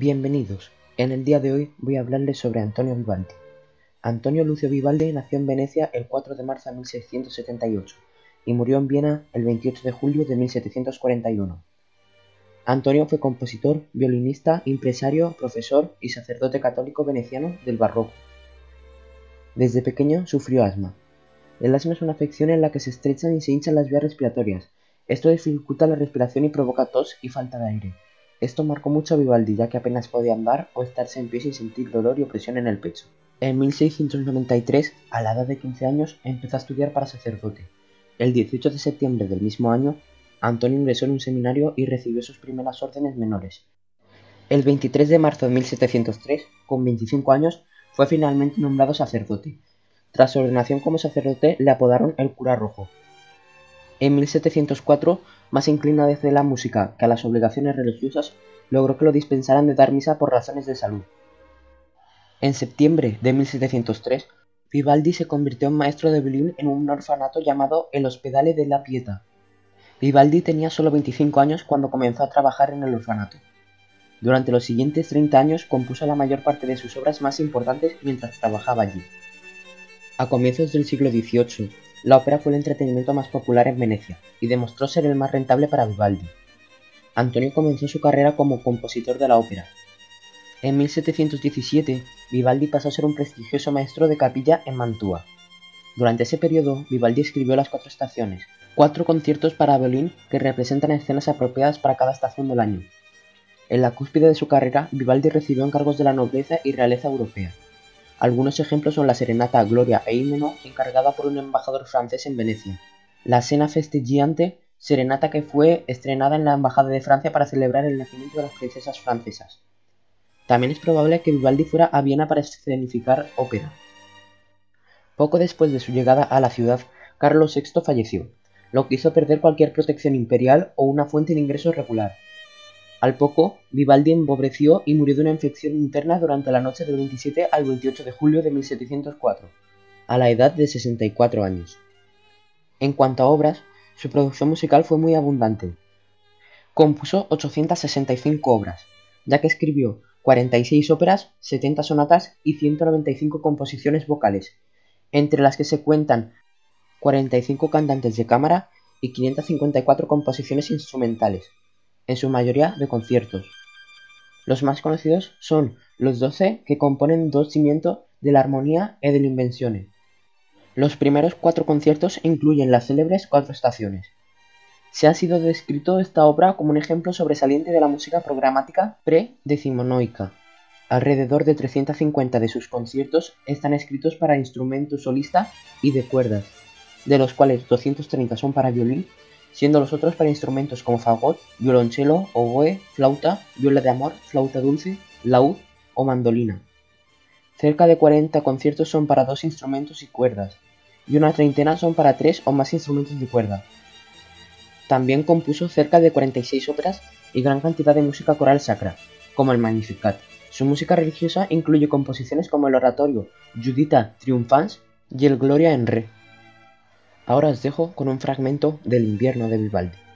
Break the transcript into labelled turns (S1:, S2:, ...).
S1: Bienvenidos. En el día de hoy voy a hablarles sobre Antonio Vivaldi. Antonio Lucio Vivaldi nació en Venecia el 4 de marzo de 1678 y murió en Viena el 28 de julio de 1741. Antonio fue compositor, violinista, empresario, profesor y sacerdote católico veneciano del barroco. Desde pequeño sufrió asma. El asma es una afección en la que se estrechan y se hinchan las vías respiratorias. Esto dificulta la respiración y provoca tos y falta de aire. Esto marcó mucho a Vivaldi, ya que apenas podía andar o estarse en pie sin sentir dolor y opresión en el pecho. En 1693, a la edad de 15 años, empezó a estudiar para sacerdote. El 18 de septiembre del mismo año, Antonio ingresó en un seminario y recibió sus primeras órdenes menores. El 23 de marzo de 1703, con 25 años, fue finalmente nombrado sacerdote. Tras su ordenación como sacerdote, le apodaron el cura rojo. En 1704, más inclinado desde la música que a las obligaciones religiosas, logró que lo dispensaran de dar misa por razones de salud. En septiembre de 1703, Vivaldi se convirtió en maestro de violín en un orfanato llamado el Hospedale de la Pieta. Vivaldi tenía solo 25 años cuando comenzó a trabajar en el orfanato. Durante los siguientes 30 años compuso la mayor parte de sus obras más importantes mientras trabajaba allí. A comienzos del siglo XVIII, la ópera fue el entretenimiento más popular en Venecia y demostró ser el más rentable para Vivaldi. Antonio comenzó su carrera como compositor de la ópera. En 1717, Vivaldi pasó a ser un prestigioso maestro de capilla en Mantua. Durante ese periodo, Vivaldi escribió las cuatro estaciones, cuatro conciertos para violín que representan escenas apropiadas para cada estación del año. En la cúspide de su carrera, Vivaldi recibió encargos de la nobleza y realeza europea. Algunos ejemplos son la serenata Gloria e Himno, encargada por un embajador francés en Venecia, la Cena Festeggiante, serenata que fue estrenada en la Embajada de Francia para celebrar el nacimiento de las princesas francesas. También es probable que Vivaldi fuera a Viena para escenificar ópera. Poco después de su llegada a la ciudad, Carlos VI falleció, lo que hizo perder cualquier protección imperial o una fuente de ingresos regular. Al poco, Vivaldi empobreció y murió de una infección interna durante la noche del 27 al 28 de julio de 1704, a la edad de 64 años. En cuanto a obras, su producción musical fue muy abundante. Compuso 865 obras, ya que escribió 46 óperas, 70 sonatas y 195 composiciones vocales, entre las que se cuentan 45 cantantes de cámara y 554 composiciones instrumentales en su mayoría de conciertos. Los más conocidos son los doce que componen dos cimientos de la armonía y de la invención. Los primeros cuatro conciertos incluyen las célebres cuatro estaciones. Se ha sido descrito esta obra como un ejemplo sobresaliente de la música programática pre-decimonoica. Alrededor de 350 de sus conciertos están escritos para instrumento solista y de cuerdas, de los cuales 230 son para violín siendo los otros para instrumentos como fagot, violonchelo, oboe, flauta, viola de amor, flauta dulce, laúd o mandolina. Cerca de 40 conciertos son para dos instrumentos y cuerdas, y una treintena son para tres o más instrumentos de cuerda. También compuso cerca de 46 óperas y gran cantidad de música coral sacra, como el Magnificat. Su música religiosa incluye composiciones como el oratorio Judita Triumphans y el Gloria en Re. Ahora os dejo con un fragmento del invierno de Vivaldi.